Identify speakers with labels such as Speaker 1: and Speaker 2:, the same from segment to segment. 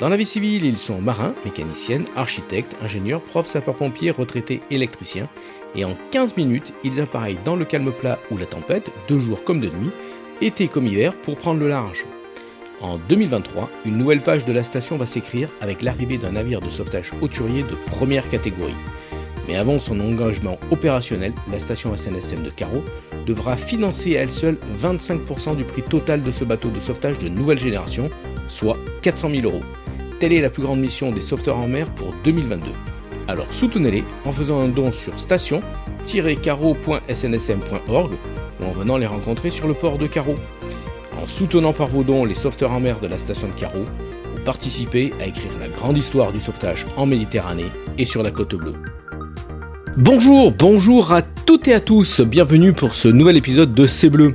Speaker 1: Dans la vie civile, ils sont marins, mécaniciennes, architectes, ingénieurs, profs, sapeurs-pompiers, retraités, électriciens, et en 15 minutes, ils appareillent dans le calme plat ou la tempête, de jour comme de nuit, été comme hiver, pour prendre le large. En 2023, une nouvelle page de la station va s'écrire avec l'arrivée d'un navire de sauvetage hauturier de première catégorie. Mais avant son engagement opérationnel, la station SNSM de Carreau devra financer à elle seule 25% du prix total de ce bateau de sauvetage de nouvelle génération, soit 400 000 euros. Telle est la plus grande mission des sauveteurs en mer pour 2022. Alors soutenez-les en faisant un don sur station-carreau.snsm.org ou en venant les rencontrer sur le port de Carreau. En soutenant par vos dons les sauveteurs en mer de la station de Carreau, vous participez à écrire la grande histoire du sauvetage en Méditerranée et sur la côte bleue. Bonjour, bonjour à toutes et à tous, bienvenue pour ce nouvel épisode de C'est Bleu.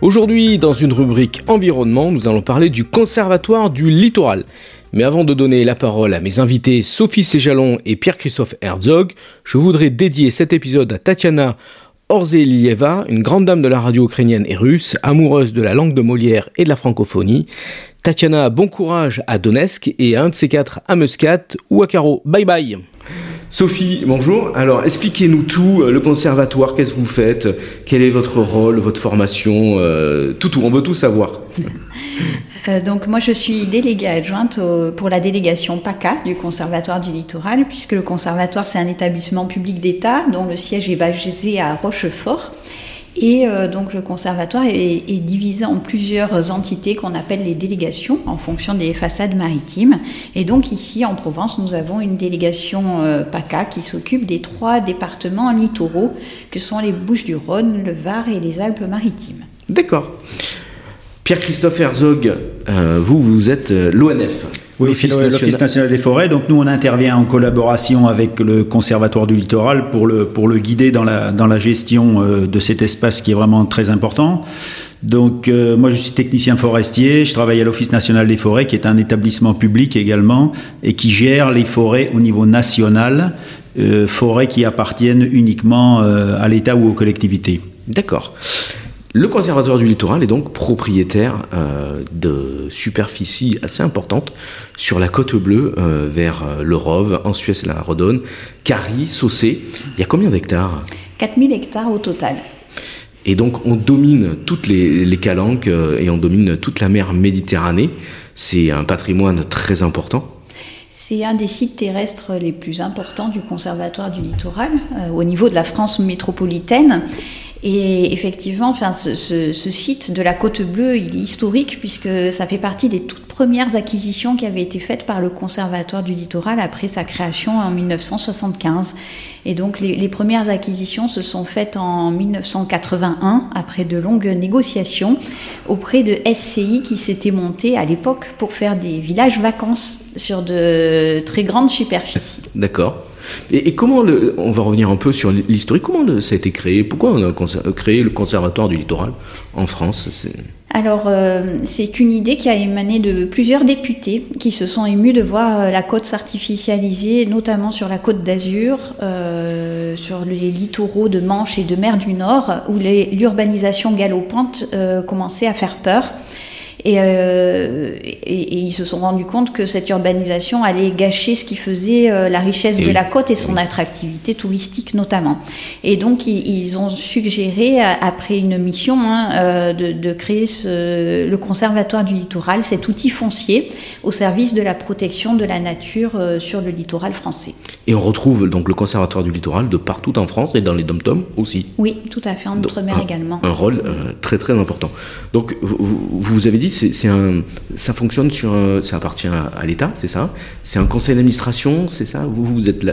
Speaker 1: Aujourd'hui, dans une rubrique environnement, nous allons parler du Conservatoire du Littoral. Mais avant de donner la parole à mes invités Sophie Séjalon et Pierre-Christophe Herzog, je voudrais dédier cet épisode à Tatiana Orzelieva, une grande dame de la radio ukrainienne et russe, amoureuse de la langue de Molière et de la francophonie. Tatiana, bon courage à Donetsk et à un de ces quatre à Muscat ou à Caro. Bye bye Sophie, bonjour. Alors, expliquez-nous tout, euh, le conservatoire, qu'est-ce que vous faites Quel est votre rôle, votre formation euh, Tout, tout, on veut tout savoir.
Speaker 2: Euh, donc moi je suis déléguée adjointe pour la délégation PACA du Conservatoire du Littoral, puisque le Conservatoire c'est un établissement public d'État dont le siège est basé à Rochefort. Et euh, donc le conservatoire est, divisé en plusieurs entités qu'on appelle les délégations en fonction des façades maritimes. Et donc ici en Provence, nous avons une délégation euh, PACA qui s'occupe des trois départements littoraux que sont les Bouches-du-Rhône, le Var et les Alpes-Maritimes.
Speaker 1: D'accord. Pierre-Christophe Herzog, euh, vous, vous êtes l'ONF.
Speaker 3: Oui, l'Office national. des forêts. Donc nous, on intervient en collaboration avec le Conservatoire du littoral pour le, pour le guider dans la, dans la gestion euh, de cet espace qui est vraiment très important. Donc euh, moi, je suis technicien forestier, je travaille à l'Office national des forêts, qui est un établissement public également, et qui gère les forêts au niveau national, euh, forêts qui appartiennent uniquement à l'État ou aux collectivités.
Speaker 1: D'accord. Le Conservatoire du littoral est donc propriétaire euh, de superficies assez importantes sur la côte bleue euh, vers euh, le Rove, en Suisse la Rodone, Cary, Saucé. Il y a combien d'hectares?
Speaker 2: 4000 hectares au total.
Speaker 1: Et donc on domine toutes les, les calanques et on domine toute la mer Méditerranée. C'est un patrimoine très important.
Speaker 2: C'est un des sites terrestres les plus importants du Conservatoire du littoral au niveau de la France métropolitaine. Et effectivement, enfin, ce, ce, site de la Côte Bleue, il est historique puisque ça fait partie des toutes premières acquisitions qui avaient été faites par le Conservatoire du littoral après sa création en 1975. Et donc les, les premières acquisitions se sont faites en 1981 après de longues négociations auprès de SCI qui s'était monté à l'époque pour faire des villages vacances sur de très grandes superficies.
Speaker 1: D'accord. Et, comment, on va revenir un peu sur l'historique, comment ça a été créé? Pourquoi on a créé le Conservatoire du littoral en France?
Speaker 2: Alors, euh, c'est une idée qui a émané de plusieurs députés qui se sont émus de voir euh, la côte s'artificialiser, notamment sur la côte d'Azur, euh, sur les littoraux de Manche et de mer du Nord, où l'urbanisation galopante commençait à faire peur. Euh, et, et, ils se sont rendus compte que cette urbanisation allait gâcher ce qui faisait euh, la richesse de la côte et son attractivité touristique notamment. Et donc ils, ont suggéré, après une mission, hein, euh, de, de, créer ce, le conservatoire du littoral, cet outil foncier au service de la protection de la nature sur le littoral français.
Speaker 1: Et on retrouve donc le conservatoire du littoral de partout en France et dans les dom-toms aussi.
Speaker 2: Oui, tout à fait, en outre-mer également.
Speaker 1: Un rôle très très important. Donc vous, vous avez dit c'est un, ça fonctionne sur, ça appartient à, l'État, c'est ça? C'est un conseil d'administration, c'est ça? Vous, vous êtes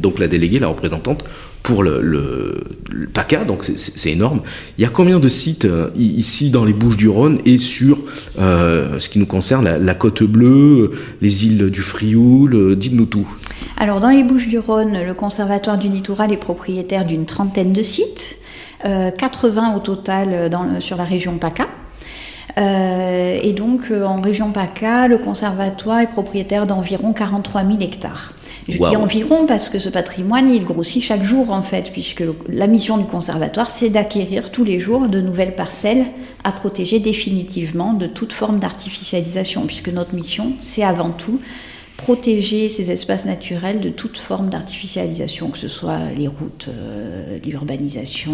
Speaker 1: donc la déléguée, la représentante pour le, PACA, donc c'est énorme. Il y a combien de sites ici dans les Bouches-du-Rhône et sur ce qui nous concerne, la, Côte Bleue, les îles du Frioul Dites-nous tout.
Speaker 2: Alors dans les Bouches-du-Rhône, le Conservatoire du littoral est propriétaire d'une trentaine de sites, 80 au total sur la région PACA. Euh, et donc, euh, en région PACA, le conservatoire est propriétaire d'environ 43 000 hectares. Je dis environ parce que ce patrimoine, il grossit chaque jour en fait, puisque la mission du conservatoire, c'est d'acquérir tous les jours de nouvelles parcelles à protéger définitivement de toute forme d'artificialisation, puisque notre mission, c'est avant tout protéger ces espaces naturels de toute forme d'artificialisation, que ce soit les routes, euh, l'urbanisation,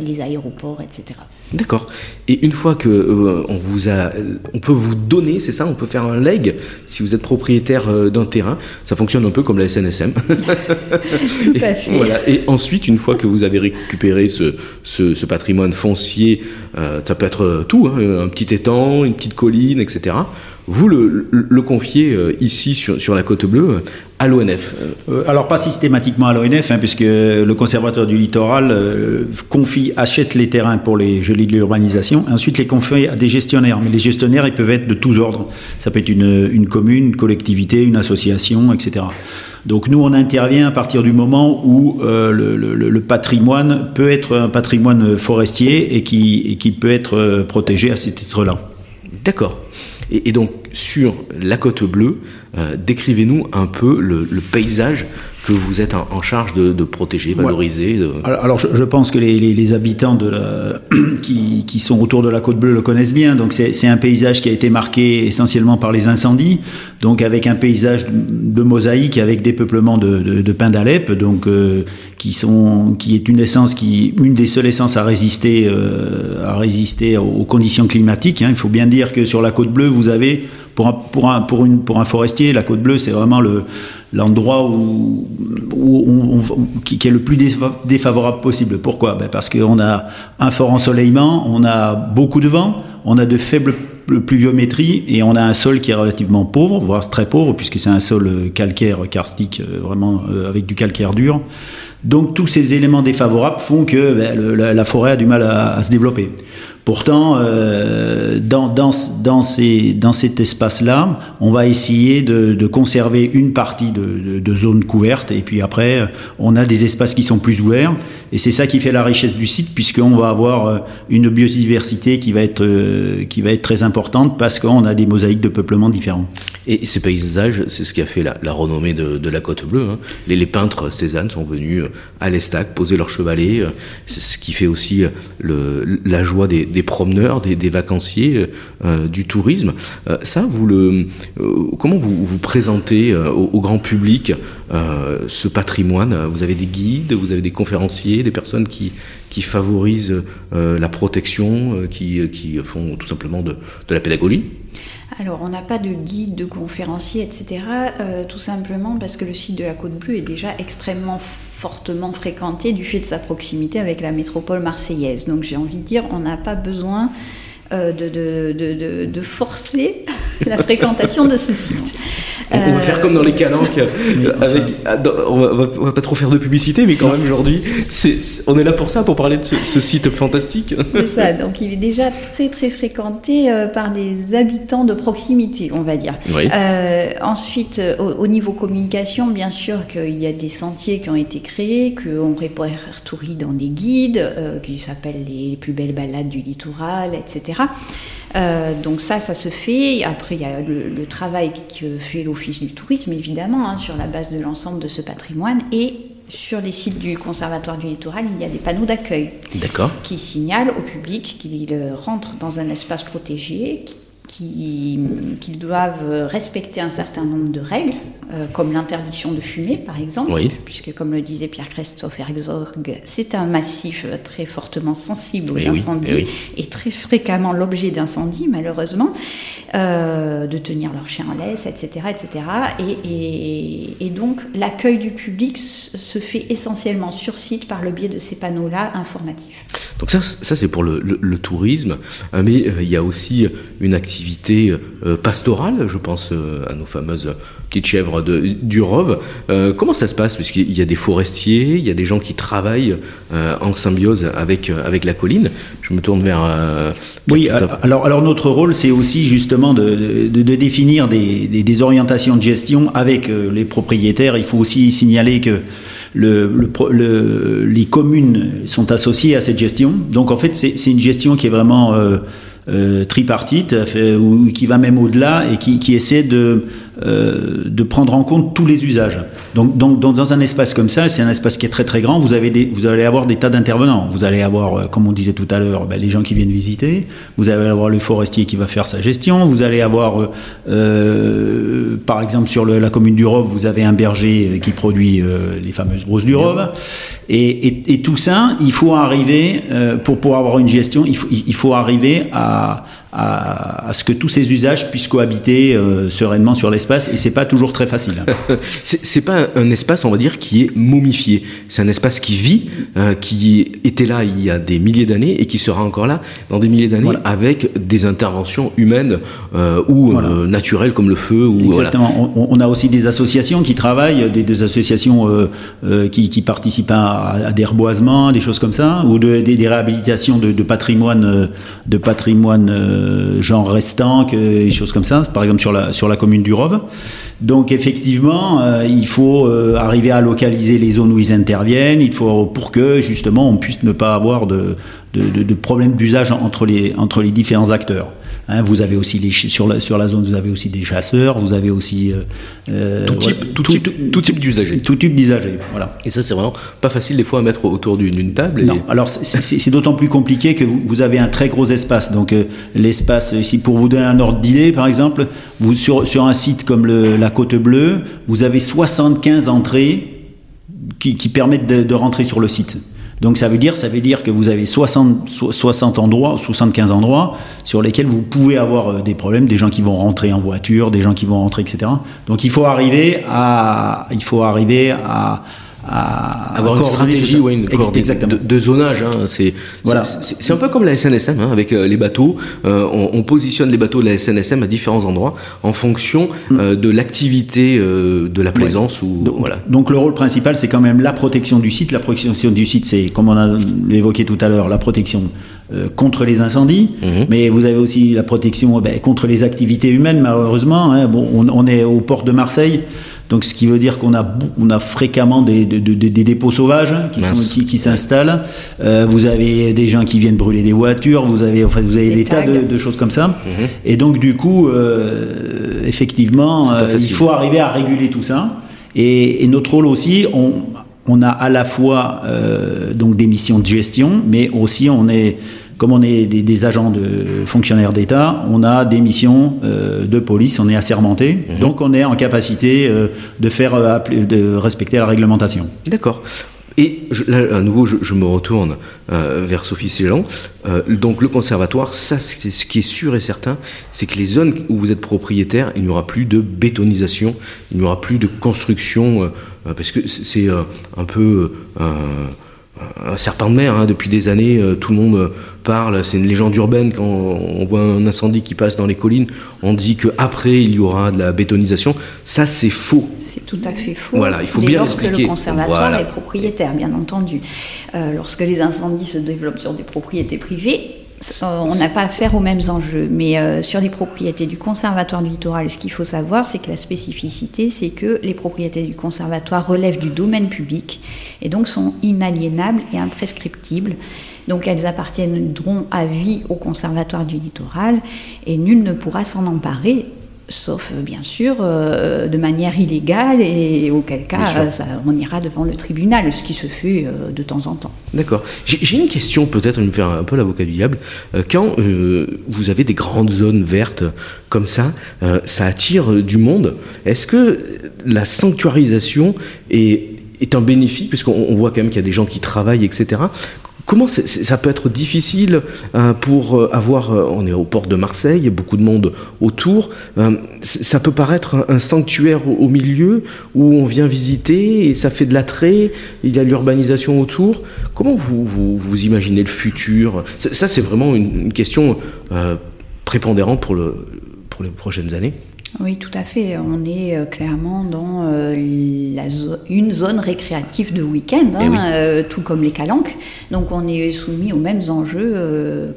Speaker 2: les aéroports, etc.
Speaker 1: D'accord. Et une fois que euh, on vous a, on peut vous donner, c'est ça, on peut faire un leg si vous êtes propriétaire euh, d'un terrain. Ça fonctionne un peu comme la SNSM.
Speaker 2: Tout à fait.
Speaker 1: voilà. Et ensuite, une fois que vous avez récupéré ce, ce, patrimoine foncier, ça peut être tout, hein, un petit étang, une petite colline, etc vous le, le confiez euh, ici sur, sur, la côte bleue euh, à l'ONF
Speaker 3: euh, Alors pas systématiquement à l'ONF, hein, puisque le conservateur du littoral confie, achète les terrains pour les gelis de l'urbanisation, ensuite les confie à des gestionnaires. Mais les gestionnaires, ils peuvent être de tous ordres. Ça peut être une, une commune, une collectivité, une association, etc. Donc nous, on intervient à partir du moment où le, le, le, patrimoine peut être un patrimoine forestier et qui, et qui peut être protégé à ce titre-là.
Speaker 1: D'accord. Et, donc, sur la côte bleue, euh, décrivez-nous un peu le, paysage que vous êtes en, charge de, protéger, valoriser.
Speaker 3: Alors, je, pense que les, habitants de la, qui, qui, sont autour de la côte bleue le connaissent bien. Donc, c'est un paysage qui a été marqué essentiellement par les incendies, donc avec un paysage de, mosaïque, avec des peuplements de, de, pins d'Alep, donc euh, qui sont, qui est une essence qui, une des seules essences à résister, euh, à résister aux conditions climatiques. Hein. Il faut bien dire que sur la côte bleue, vous avez pour un, pour un, pour un forestier, la côte bleue, c'est vraiment le, l'endroit où, qui, est le plus défavorable possible. Pourquoi? Ben Parce qu'on a un fort ensoleillement, on a beaucoup de vent, on a de faibles pluviométrie et on a un sol qui est relativement pauvre, voire très pauvre, puisque c'est un sol calcaire, karstique, euh, vraiment euh, avec du calcaire dur. Donc tous ces éléments défavorables font que ben, la, forêt a du mal à se développer. Pourtant, euh, dans, dans, ces, dans cet espace-là, on va essayer de, de, conserver une partie de, de, zones couvertes et puis après, on a des espaces qui sont plus ouverts. Et c'est ça qui fait la richesse du site puisqu'on va avoir euh, une biodiversité qui va être, euh, qui va être très importante parce qu'on a des mosaïques de peuplement différents.
Speaker 1: Et ces paysages, c'est ce qui a fait la, renommée de, de, la Côte Bleue. Hein. Les, peintres Cézanne sont venus à l'Estac poser leur chevalet. C'est ce qui fait aussi la joie des promeneurs, des, vacanciers, euh, euh, du tourisme. Euh, ça, vous le, comment vous, vous présentez au, grand public ce patrimoine? Vous avez des guides, vous avez des conférenciers, des personnes qui, qui favorisent la protection, qui, qui font tout simplement de, de la pédagogie?
Speaker 2: Alors, on n'a pas de guide, de conférencier, etc. tout simplement parce que le site de la Côte Bleue est déjà extrêmement fortement fréquenté du fait de sa proximité avec la métropole marseillaise. Donc j'ai envie de dire, on n'a pas besoin euh, de, de, de, forcer la fréquentation de ce site.
Speaker 1: On va faire comme dans les calanques. avec, ah, on, va, va, pas trop faire de publicité, mais quand même aujourd'hui, on est là pour ça, pour parler de ce, site fantastique.
Speaker 2: C'est ça. Donc il est déjà très très fréquenté euh, par des habitants de proximité, on va dire. Euh, ensuite, au, niveau communication, bien sûr qu'il y a des sentiers qui ont été créés, qu'on répertorie dans des guides, qui s'appellent les plus belles balades du littoral, etc. Euh, donc ça, ça se fait. Après, il y a le, travail que fait l'Office du tourisme, évidemment, hein, sur la base de l'ensemble de ce patrimoine. Et sur les sites du Conservatoire du littoral, il y a des panneaux d'accueil qui signalent au public qu'il rentre dans un espace protégé, qu'ils doivent respecter un certain nombre de règles, euh, comme l'interdiction de fumer, par exemple, puisque, comme le disait Pierre-Christophe Herzog, c'est un massif très fortement sensible aux incendies et très fréquemment l'objet d'incendies, malheureusement, euh, de tenir leur chien en laisse, etc. etc. Et, donc, l'accueil du public se fait essentiellement sur site par le biais de ces panneaux-là informatifs.
Speaker 1: Donc ça, ça c'est pour le, le, tourisme, euh, mais il y a aussi une activité pastorale, je pense à nos fameuses petites chèvres d'ailleurs du Rove. comment ça se passe? Parce qu'il y a des forestiers, il y a des gens qui travaillent en symbiose avec, avec la colline. Je me tourne vers.
Speaker 3: oui, alors, alors notre rôle, c'est aussi justement de, de, définir des, des, des, orientations de gestion avec les propriétaires. Il faut aussi signaler que le, le, les communes sont associées à cette gestion. Donc en fait, c'est une gestion qui est vraiment euh, euh, tripartite, ou qui va même au-delà et qui, qui essaie de euh, de prendre en compte tous les usages. Donc, dans un espace comme ça, c'est un espace qui est très très grand, vous, avez vous allez avoir des tas d'intervenants. Vous allez avoir, euh, comme on disait tout à l'heure, ben, les gens qui viennent visiter, vous allez avoir le forestier qui va faire sa gestion, vous allez avoir, euh, par exemple, sur la commune du Rove, vous avez un berger qui produit les fameuses brousses du Rove. Et, et, et, tout ça, il faut arriver, pour pouvoir avoir une gestion, il faut, il faut arriver à à, ce que tous ces usages puissent cohabiter euh, sereinement sur l'espace et c'est pas toujours très facile.
Speaker 1: c'est pas un espace, on va dire, qui est momifié. C'est un espace qui vit, euh, qui était là il y a des milliers d'années et qui sera encore là dans des milliers d'années avec des interventions humaines euh, ou naturelles comme le feu. Ou,
Speaker 3: Exactement. On, a aussi des associations qui travaillent, des, associations qui, qui, participent à, des reboisements, des choses comme ça, ou de, des, réhabilitations de, de patrimoine, de patrimoine euh, genre restant, que, des choses comme ça, par exemple sur la, commune du Rove. Donc effectivement, euh, il faut euh, arriver à localiser les zones où ils interviennent, pour que justement on puisse ne pas avoir de, de, problèmes d'usage entre les différents acteurs. Hein, vous avez aussi les, sur, la, sur la zone, vous avez aussi des chasseurs, vous avez aussi
Speaker 1: euh, euh tout type, tout, type, tout type d'usagers.
Speaker 3: Tout type d'usagers, voilà.
Speaker 1: Et ça, c'est vraiment pas facile des fois à mettre autour d'une table.
Speaker 3: Non, alors c'est d'autant plus compliqué que vous, vous, avez un très gros espace. Donc euh, l'espace, ici pour vous donner un ordre d'idée, par exemple, vous sur, sur un site comme le, la Côte Bleue, vous avez 75 entrées qui, qui permettent de, de rentrer sur le site. Donc ça veut dire, ça veut dire que vous avez 60, 60 endroits, 75 endroits sur lesquels vous pouvez avoir euh, des problèmes, des gens qui vont rentrer en voiture, des gens qui vont rentrer, etc. Donc il faut arriver à, il faut arriver à,
Speaker 1: avoir une stratégie ou une de, de, zonage. Hein, c'est voilà. c'est un peu comme la SNSM hein, avec euh, les bateaux. Euh, on, on, positionne les bateaux de la SNSM à différents endroits en fonction mm. euh, de l'activité de la plaisance. Ou,
Speaker 3: donc, voilà. donc le rôle principal, c'est quand même la protection du site. La protection du site, c'est comme on a évoqué tout à l'heure, la protection contre les incendies, mm-hmm. mais vous avez aussi la protection ben, contre les activités humaines, malheureusement. Hein. Bon, on, on, est au port de Marseille. Donc, ce qui veut dire qu'on a, on a fréquemment des, des, des, des dépôts sauvages qui, sont, qui, s'installent. Euh, vous avez des gens qui viennent brûler des voitures. Vous avez, en fait, vous avez des, tas de, de, choses comme ça. Mhm. Et donc, du coup, euh, effectivement, euh, il faut arriver à réguler tout ça. Et, et notre rôle aussi, on, on a à la fois euh, donc des missions de gestion, mais aussi on est comme on est des, agents de fonctionnaires d'État, on a des missions euh, de police, on est assermenté, mhm. donc on est en capacité euh, de faire de respecter la réglementation.
Speaker 1: D'accord. Et là, à nouveau, je, me retourne vers Sophie Célan. donc, le conservatoire, ça, c'est ce qui est sûr et certain, c'est que les zones où vous êtes propriétaire, il n'y aura plus de bétonisation, il n'y aura plus de construction, parce que c'est un peu un serpent de mer. Hein, depuis des années, euh, tout le monde euh, parle. C'est une légende urbaine. Quand on voit un incendie qui passe dans les collines, on dit qu'après il y aura de la bétonisation. Ça, c'est faux.
Speaker 2: C'est tout à fait faux.
Speaker 1: Voilà, il faut bien
Speaker 2: lorsque le conservatoire est propriétaire, bien entendu. Euh, lorsque les incendies se développent sur des propriétés privées, on n'a pas affaire aux mêmes enjeux. Mais euh, sur les propriétés du conservatoire du littoral, ce qu'il faut savoir, c'est que la spécificité, c'est que les propriétés du conservatoire relèvent du domaine public et donc sont inaliénables et imprescriptibles. Donc elles appartiendront à vie au conservatoire du littoral et nul ne pourra s'en emparer sauf euh, bien sûr euh, de manière illégale et auquel cas ça, on ira devant le tribunal, ce qui se fait euh, de temps en temps.
Speaker 1: D'accord. J'ai une question peut-être, me faire un peu l'avocat du diable. quand vous avez des grandes zones vertes comme ça, ça attire du monde. Est-ce que la sanctuarisation est, est un bénéfice, puisqu'on voit quand même qu'il y a des gens qui travaillent, etc. Comment ça peut être difficile euh, pour euh, avoir, euh, on est au port de Marseille, il y a beaucoup de monde autour, ça peut paraître un, sanctuaire au, milieu où on vient visiter et ça fait de l'attrait, il y a l'urbanisation autour. Comment vous, vous, imaginez le futur? Ça, c'est vraiment une, question prépondérante pour, le, pour les prochaines années
Speaker 2: Oui, tout à fait. On est euh, clairement dans euh, une zone récréative de week-end, hein, eh euh, tout comme les calanques. Donc on est soumis aux mêmes enjeux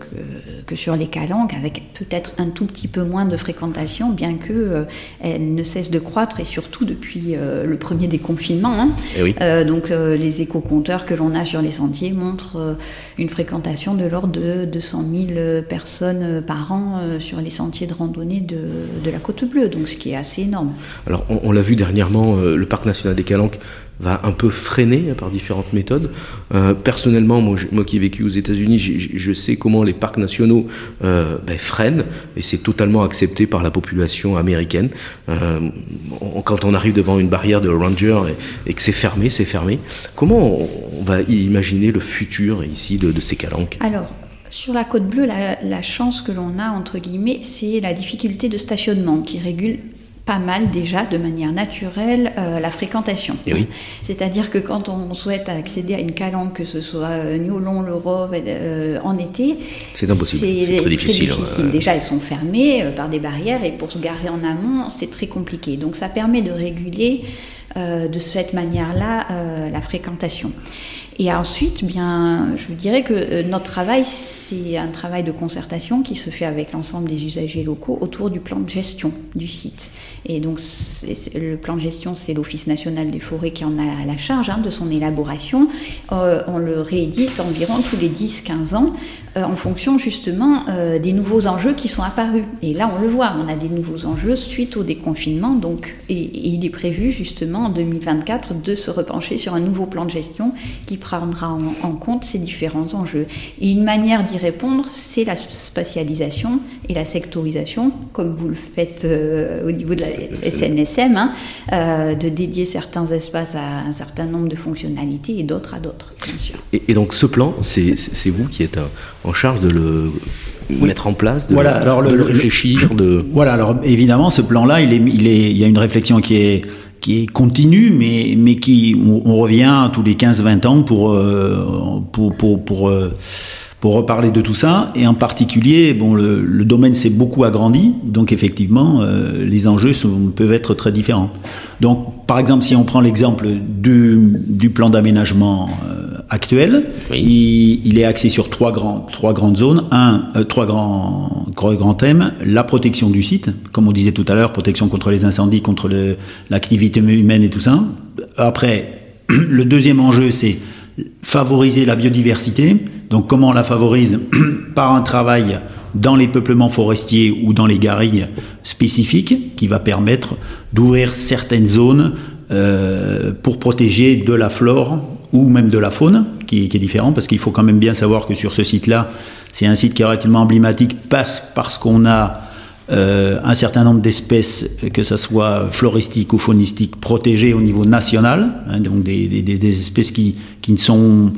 Speaker 2: que, sur les calanques, avec peut-être un tout petit peu moins de fréquentation, bien que elle ne cesse de croître, et surtout depuis le premier déconfinement. Hein. Eh donc les éco-compteurs que l'on a sur les sentiers montrent une fréquentation de l'ordre de 200 000 personnes par an sur les sentiers de randonnée de, de la Côte Bleue donc ce qui est assez énorme.
Speaker 1: Alors on, l'a vu dernièrement, euh, le parc national des Calanques va un peu freiner par différentes méthodes. Euh, personnellement, moi, moi, qui ai vécu aux États-Unis, je sais comment les parcs nationaux euh, ben, freinent, et c'est totalement accepté par la population américaine. quand on arrive devant une barrière de ranger et, que c'est fermé, c'est fermé. Comment on, va imaginer le futur ici de, ces calanques?
Speaker 2: Alors, sur la côte bleue, la, chance que l'on a, entre guillemets, c'est la difficulté de stationnement qui régule pas mal déjà de manière naturelle euh, la fréquentation.
Speaker 1: Eh
Speaker 2: C'est-à-dire que quand on souhaite accéder à une calanque, que ce soit euh, Niolon, le Rove, euh, en été,
Speaker 1: c'est impossible. C'est très difficile.
Speaker 2: Déjà, elles sont fermées par des barrières et pour se garer en amont, c'est très compliqué. Donc ça permet de réguler de cette manière-là la fréquentation. Et ensuite, bien, je dirais que euh, notre travail, c'est un travail de concertation qui se fait avec l'ensemble des usagers locaux autour du plan de gestion du site. Et donc, le plan de gestion, c'est l'Office national des forêts qui en a la charge hein, de son élaboration. Euh, on le réédite environ tous les 10-15 ans euh, en fonction justement des nouveaux enjeux qui sont apparus. Et là, on le voit, on a des nouveaux enjeux suite au déconfinement. Donc, et il est prévu justement en 2024 de se repencher sur un nouveau plan de gestion qui prendra en, compte ces différents enjeux. Et une manière d'y répondre, c'est la spatialisation et la sectorisation, comme vous le faites euh, au niveau de la SNSM, hein, euh, de dédier certains espaces à un certain nombre de fonctionnalités et d'autres à d'autres, bien sûr.
Speaker 1: Et, donc ce plan, c'est vous qui êtes en charge de le mettre en place, de,
Speaker 3: voilà, alors
Speaker 1: le, réfléchir, de...
Speaker 3: Voilà, alors évidemment, ce plan-là, il, est, il, est, il y a une réflexion qui est qui est continu, mais, mais qui, on, revient tous les 15-20 ans pour, euh, pour, pour, pour, euh, pour, reparler de tout ça. Et en particulier, bon, le, le domaine s'est beaucoup agrandi, donc effectivement, euh, les enjeux sont, peuvent être très différents. Donc, par exemple, si on prend l'exemple du, du plan d'aménagement actuel. Il, est axé sur trois, grands, trois grandes zones. Un, euh, trois grands, grands thèmes. La protection du site, comme on disait tout à l'heure, protection contre les incendies, contre l'activité humaine et tout ça. Après, le deuxième enjeu, c'est favoriser la biodiversité. Donc comment on la favorise Par un travail dans les peuplements forestiers ou dans les garrigues spécifiques qui va permettre d'ouvrir certaines zones euh, pour protéger de la flore ou même de la faune, qui, est différent, parce qu'il faut quand même bien savoir que sur ce site-là, c'est un site qui est relativement emblématique parce, parce qu'on a euh, un certain nombre d'espèces, que ce soit floristiques ou faunistiques, protégées au niveau national, hein, donc des, des, espèces qui, qui ne sont...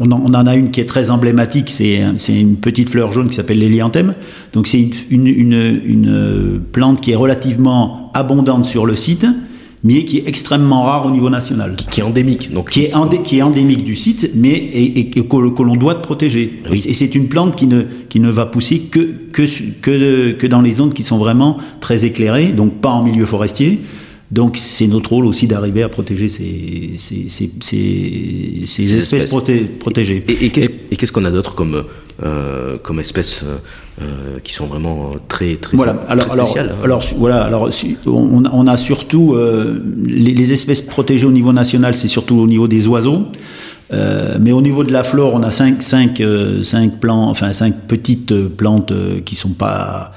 Speaker 3: On en, on en, a une qui est très emblématique, c'est une petite fleur jaune qui s'appelle l'hélianthème. Donc c'est une, une, une plante qui est relativement abondante sur le site, mais qui est extrêmement rare au niveau national.
Speaker 1: Qui, est endémique. Donc
Speaker 3: qui, est, qui est endémique du site, mais et, que, l'on doit protéger. Et c'est une plante qui ne, qui ne va pousser que, que, que, que dans les zones qui sont vraiment très éclairées, donc pas en milieu forestier. Donc c'est notre rôle aussi d'arriver à protéger ces, ces, ces, ces, espèces, protégées.
Speaker 1: Et, qu'est-ce qu'on a d'autre comme, euh, comme espèces euh, euh, qui sont vraiment très très,
Speaker 3: voilà. alors, spéciales hein alors, voilà, alors on, on a surtout les, les, espèces protégées au niveau national, c'est surtout au niveau des oiseaux. Euh, mais au niveau de la flore, on a cinq, cinq, euh, cinq plants, enfin cinq petites plantes euh, qui sont pas,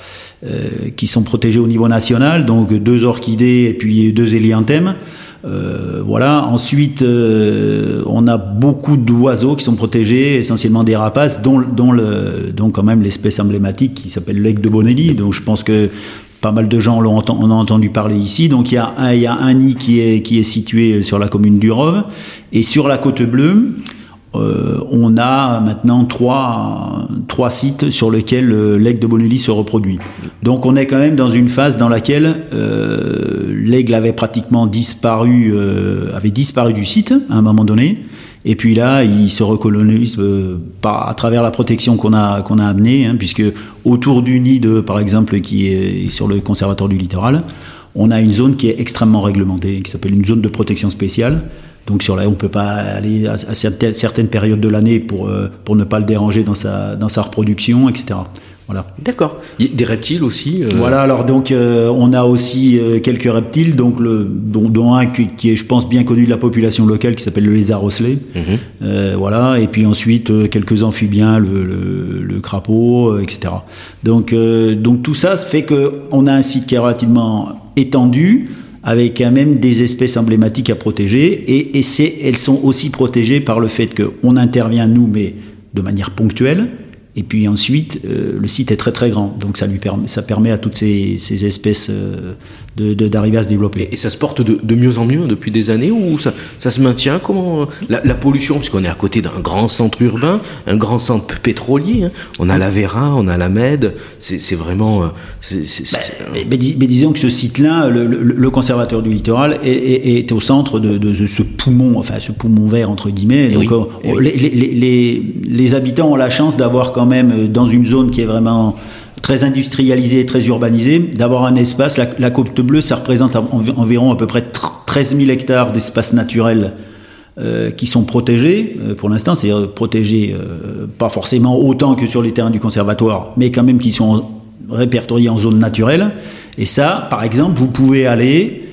Speaker 3: qui sont protégées au niveau national, donc deux orchidées et puis deux hélianthèmes. Voilà. Ensuite, on a beaucoup d'oiseaux qui sont protégés, essentiellement des rapaces, dont, dont, le, dont quand même l'espèce emblématique qui s'appelle l'aigle de Bonelli. Donc je pense que pas mal de gens l'ont on a entendu parler ici. Donc il y a un, il y a un nid qui est, qui est situé sur la commune du Rove. Et sur la côte bleue, euh, on a maintenant trois, trois sites sur lesquels euh, l'aigle de Bonelli se reproduit. Donc on est quand même dans une phase dans laquelle euh, l'aigle avait pratiquement disparu, avait disparu du site à un moment donné. Et puis là, ils se recolonisent euh, à travers la protection qu'on a a amenée, hein, puisque autour du nid, de, par exemple, qui est sur le conservatoire du littoral, on a une zone qui est extrêmement réglementée, qui s'appelle une zone de protection spéciale. Donc sur là, on peut pas aller à, certaines périodes de l'année pour euh, pour ne pas le déranger dans sa dans sa reproduction, etc. Voilà.
Speaker 1: D'accord. Des reptiles aussi.
Speaker 3: Euh, voilà. Alors donc euh, on a aussi quelques reptiles, donc le dont, un qui, est, je pense, bien connu de la population locale, qui s'appelle le lézard osselé. Mhm. voilà. Et puis ensuite quelques amphibiens, le, le, le crapaud, etc. Donc donc tout ça fait que on a un site qui est relativement étendu avec quand même des espèces emblématiques à protéger. Et, elles sont aussi protégées par le fait qu'on intervient, nous, mais de manière ponctuelle, et puis ensuite, euh, le site est très très grand, donc ça permet, à toutes ces, ces espèces euh, d'arriver à se développer.
Speaker 1: Et ça se porte de, de, mieux en mieux depuis des années ou ça, ça se maintient Comment la, la pollution, puisqu'on est à côté d'un grand centre urbain, un grand centre pétrolier, hein. on a la Vera, on a la Med, c'est, vraiment. Euh,
Speaker 3: bah, mais, disons que ce site-là, le, le, conservateur du littoral, est, est, au centre de, de, ce poumon, enfin ce poumon vert entre guillemets. donc les, les, les, les habitants ont la chance d'avoir quand même euh, dans une zone qui est vraiment très industrialisée, très urbanisée, d'avoir un espace. La, Côte Bleue, ça représente environ à peu près 13 000 hectares d'espace naturel euh, qui sont protégés euh, pour l'instant, c'est protégés pas forcément autant que sur les terrains du conservatoire, mais quand même qui sont répertoriés en zone naturelle. Et ça, par exemple, vous pouvez aller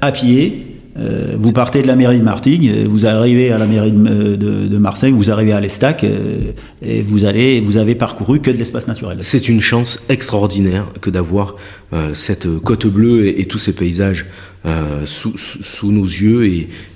Speaker 3: à pied euh, vous partez de la mairie de Martigues, euh, vous arrivez à la mairie de, de, Marseille, vous arrivez à l'Estac, euh, et vous allez, vous avez parcouru que de l'espace naturel.
Speaker 1: C'est une chance extraordinaire que d'avoir cette côte bleue et, tous ces paysages sous, nos yeux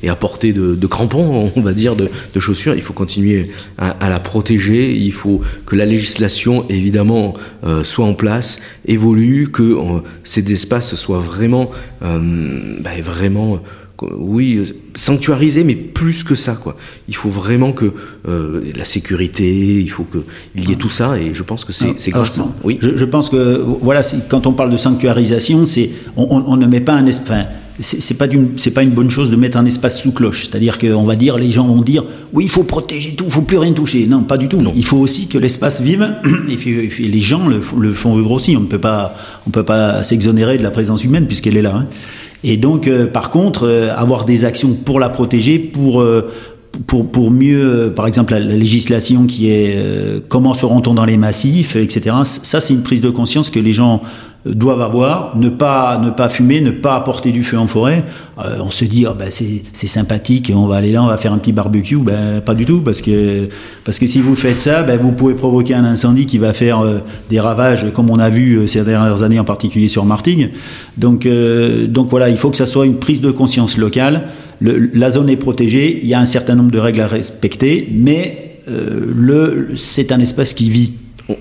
Speaker 1: et, à portée de, crampons, on va dire, de, chaussures. Il faut continuer à, à, la protéger. Il faut que la législation, évidemment, soit en place, évolue, que ces espaces soient vraiment, bah, vraiment oui, sanctuariser, mais plus que ça, quoi. Il faut vraiment que euh, la sécurité, il faut qu'il y ait tout ça, et je pense que c'est grave.
Speaker 3: Oui. Je, je, pense que voilà, quand on parle de sanctuarisation, c'est on, on, ne met pas un espace. c'est pas une bonne chose de mettre un espace sous cloche. C'est-à-dire qu'on va dire, les gens vont dire, oui, il faut protéger tout, il faut plus rien toucher. Non, pas du tout. Non. Il faut aussi que l'espace vive, et les gens le, le, font vivre aussi. On ne peut pas, on peut pas s'exonérer de la présence humaine puisqu'elle est là. Hein. Et donc, euh, par contre, euh, avoir des actions pour la protéger, pour euh, pour, pour mieux, par exemple, la, législation qui est comment se rend-on dans les massifs, etc. Ça, c'est une prise de conscience que les gens doivent avoir, ne pas, ne pas fumer, ne pas apporter du feu en forêt. Euh, on se dit, oh, ben, c'est sympathique, on va aller là, on va faire un petit barbecue. Ben, pas du tout, parce que, parce que si vous faites ça, ben, vous pouvez provoquer un incendie qui va faire euh, des ravages, comme on a vu euh, ces dernières années, en particulier sur Martigues. Donc, donc voilà, il faut que ça soit une prise de conscience locale. Le, la zone est protégée, il y a un certain nombre de règles à respecter, mais c'est un espace qui vit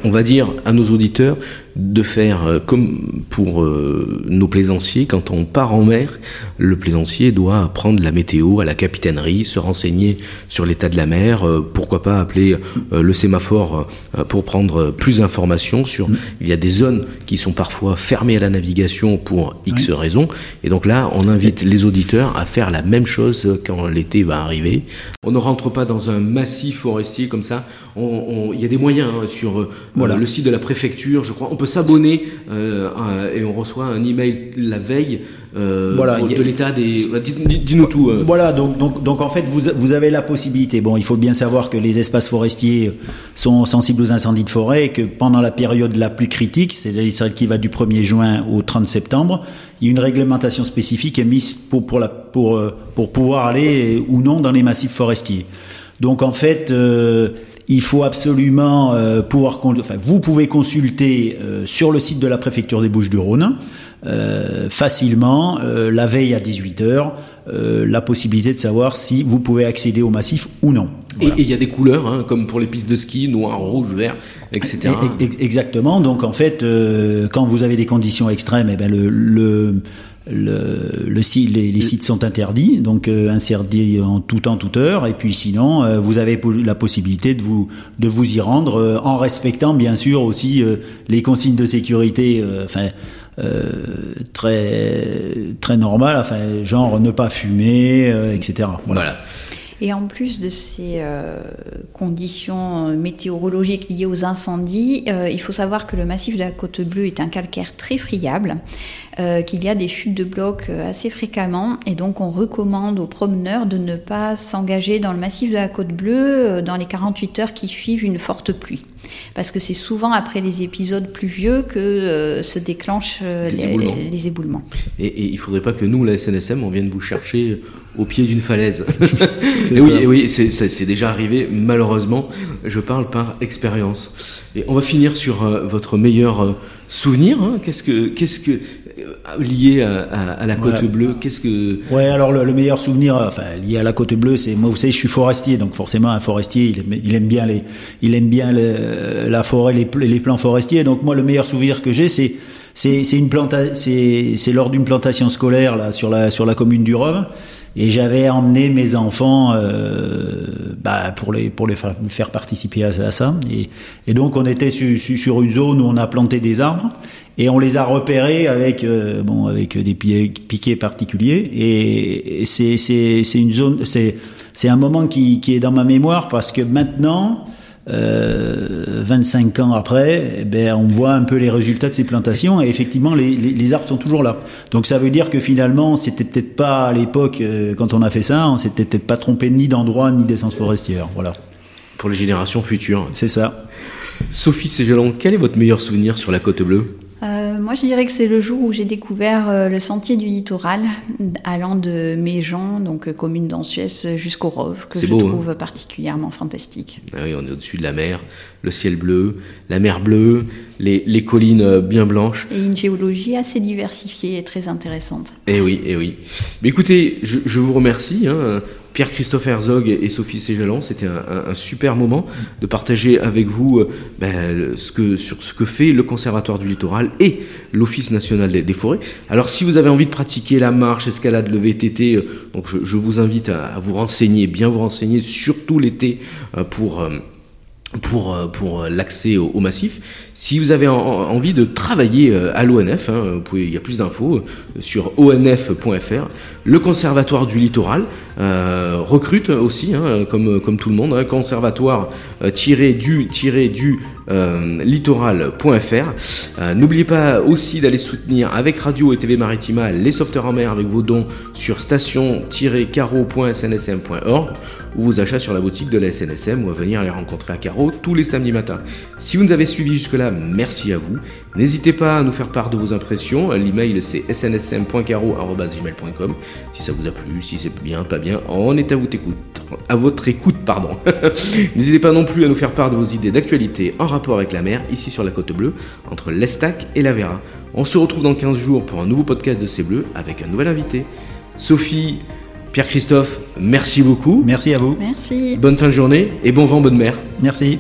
Speaker 1: on va dire à nos auditeurs de faire euh, comme pour euh, nos plaisanciers, quand on part en mer, le plaisancier doit prendre la météo à la capitainerie, se renseigner sur l'état de la mer, euh, pourquoi pas appeler le sémaphore pour prendre plus d'informations sur... Mm. Il y a des zones qui sont parfois fermées à la navigation pour X raisons, et donc là, on invite les auditeurs à faire la même chose quand l'été va arriver. On ne rentre pas dans un massif forestier comme ça, il y a des moyens hein, sur voilà. le site de la préfecture, je crois, on peut s'abonner euh, et on reçoit un email la veille euh, voilà, de l'état des. Dis-nous tout.
Speaker 3: Euh. Voilà, donc, donc, donc en fait, vous, vous avez la possibilité. Bon, il faut bien savoir que les espaces forestiers sont sensibles aux incendies de forêt et que pendant la période la plus critique, c'est-à-dire celle qui va du 1er juin au 30 septembre, il y a une réglementation spécifique émise pour, pour, la, pour, pour pouvoir aller ou non dans les massifs forestiers. Donc en fait, euh, il faut absolument euh, pouvoir, enfin, vous pouvez consulter euh, sur le site de la préfecture des Bouches-du-Rhône euh, facilement la veille à 18 h la possibilité de savoir si vous pouvez accéder au massif ou non.
Speaker 1: Et il y a des couleurs, hein, comme pour les pistes de ski, noir, rouge, vert, etc.
Speaker 3: exactement. Donc en fait, quand vous avez des conditions extrêmes, eh ben le, le le, le les, les, sites sont interdits, donc euh, interdits en tout temps, toute heure. Et puis sinon, euh, vous avez la possibilité de vous de vous y rendre euh, en respectant bien sûr aussi les consignes de sécurité. enfin. très très normal enfin genre ne pas fumer etc
Speaker 1: voilà.
Speaker 2: Et en plus de ces euh, conditions météorologiques liées aux incendies, euh, il faut savoir que le massif de la Côte Bleue est un calcaire très friable, euh, qu'il y a des chutes de blocs assez fréquemment, et donc on recommande aux promeneurs de ne pas s'engager dans le massif de la Côte Bleue dans les 48 heures qui suivent une forte pluie. Parce que c'est souvent après les épisodes pluvieux que se déclenchent les, éboulements.
Speaker 1: Et, et il ne faudrait pas que nous, la SNSM, on vienne vous chercher au pied d'une falaise. et oui, oui c'est déjà arrivé, malheureusement. Je parle par expérience. Et on va finir sur euh, votre meilleur euh, souvenir. Hein. Qu'est-ce que, qu'est-ce que euh, lié à, la côte bleue Qu'est-ce que
Speaker 3: Ouais, alors le, meilleur souvenir, enfin lié à la côte bleue, c'est moi, vous savez, je suis forestier, donc forcément un forestier, il aime, il aime bien les, il aime bien la forêt, les, les plants forestiers. Donc moi, le meilleur souvenir que j'ai, c'est c'est une planta c'est lors d'une plantation scolaire là sur la sur la commune du Rhum et j'avais emmené mes enfants euh, bah, pour les pour les faire, participer à, ça. Et, et, donc on était sur une zone où on a planté des arbres et on les a repérés avec euh, bon avec des piquets particuliers et, c'est c'est c'est une zone c'est c'est un moment qui qui est dans ma mémoire parce que maintenant euh, 25 ans après, eh ben, on voit un peu les résultats de ces plantations et effectivement les, les, les arbres sont toujours là. Donc ça veut dire que finalement c'était peut-être pas à l'époque euh, quand on a fait ça, on s'était peut-être pas trompé ni d'endroit ni d'essence forestière. Voilà.
Speaker 1: Pour les générations futures.
Speaker 3: C'est ça.
Speaker 1: Sophie Ségelon, quel est votre meilleur souvenir sur la côte bleue?
Speaker 2: Euh, moi, je dirais que c'est le jour où j'ai découvert euh, le sentier du littoral, allant de Méjean, donc euh, commune d'Ansuès, jusqu'au Rove, que je hein. trouve particulièrement fantastique.
Speaker 1: Ah oui, on est au-dessus de la mer, le ciel bleu, la mer bleue, les, collines bien blanches.
Speaker 2: Et une géologie assez diversifiée et très intéressante.
Speaker 1: Eh oui, eh oui. Mais écoutez, je, vous remercie. Hein. Pierre-Christophe Herzog et Sophie Ségelan, c'était un, super moment de partager avec vous euh, ben, ce que, sur ce que fait le Conservatoire du Littoral et l'Office national des, forêts. Alors si vous avez envie de pratiquer la marche, escalade, le VTT, euh, je, vous invite à, vous renseigner, bien vous renseigner, surtout l'été, euh, pour l'accès au, massif. Si vous avez envie de travailler à l'ONF, hein, il y a plus d'infos sur onf.fr, le Conservatoire du Littoral, euh, recrute aussi, hein, comme, tout le monde, hein, conservatoire euh, du du euh, littoral.fr. N'oubliez pas aussi d'aller soutenir avec Radio et TV Maritima les sauveteurs en mer avec vos dons sur station-caro.snsm.org ou vos achats sur la boutique de la SNSM ou à venir les rencontrer à Caro tous les samedis matins. Si vous nous avez suivis jusque-là, merci à vous. N'hésitez pas à nous faire part de vos impressions. L'email c'est snsm.caro.gmail.com si ça vous a plu, si c'est bien, pas bien, on est à votre écoute. À votre écoute, pardon. N'hésitez pas non plus à nous faire part de vos idées d'actualité en rapport avec la mer, ici sur la côte bleue, entre l'Estac et la Vera. On se retrouve dans 15 jours pour un nouveau podcast de C'est Bleu avec un nouvel invité. Sophie, Pierre-Christophe, merci beaucoup.
Speaker 3: Merci à vous.
Speaker 2: Merci.
Speaker 1: Bonne fin de journée et bon vent, bonne mer.
Speaker 3: Merci.